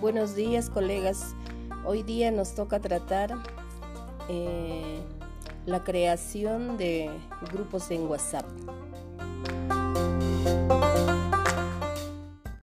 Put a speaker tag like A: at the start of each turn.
A: Buenos días, colegas. Hoy día nos toca tratar eh, la creación de grupos en WhatsApp.